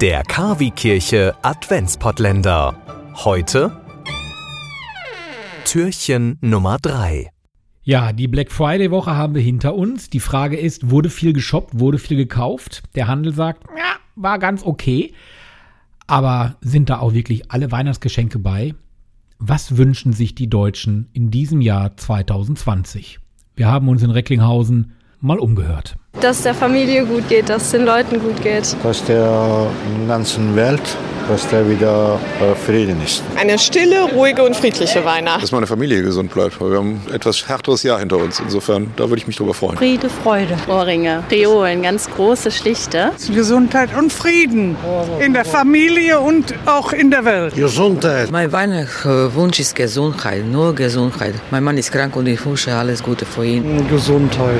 Der Kavi-Kirche Adventspottländer. Heute Türchen Nummer 3. Ja, die Black Friday-Woche haben wir hinter uns. Die Frage ist, wurde viel geshoppt, wurde viel gekauft? Der Handel sagt, ja, war ganz okay. Aber sind da auch wirklich alle Weihnachtsgeschenke bei? Was wünschen sich die Deutschen in diesem Jahr 2020? Wir haben uns in Recklinghausen mal umgehört. Dass der Familie gut geht, dass es den Leuten gut geht. Dass der ganzen Welt dass da wieder äh, Frieden ist. Eine stille, ruhige und friedliche Weihnacht. Dass meine Familie gesund bleibt, weil wir haben ein etwas härteres Jahr hinter uns. Insofern, da würde ich mich drüber freuen. Friede, Freude. Ohrringe, Triolen, ganz große, schlichte. Gesundheit und Frieden in der Familie und auch in der Welt. Gesundheit. Mein Weihnachtswunsch ist Gesundheit, nur Gesundheit. Mein Mann ist krank und ich wünsche alles Gute für ihn. Gesundheit,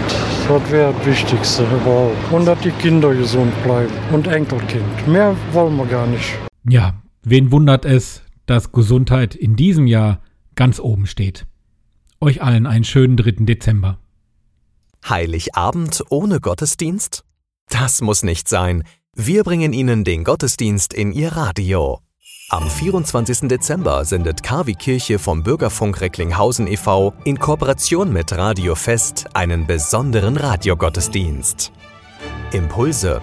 das wäre das Wichtigste überhaupt. Und dass die Kinder gesund bleiben und Enkelkind. Mehr wollen wir gar nicht. Ja, wen wundert es, dass Gesundheit in diesem Jahr ganz oben steht. Euch allen einen schönen 3. Dezember. Heiligabend ohne Gottesdienst? Das muss nicht sein. Wir bringen Ihnen den Gottesdienst in Ihr Radio. Am 24. Dezember sendet KW Kirche vom Bürgerfunk Recklinghausen e.V. in Kooperation mit Radio Fest einen besonderen Radiogottesdienst. Impulse,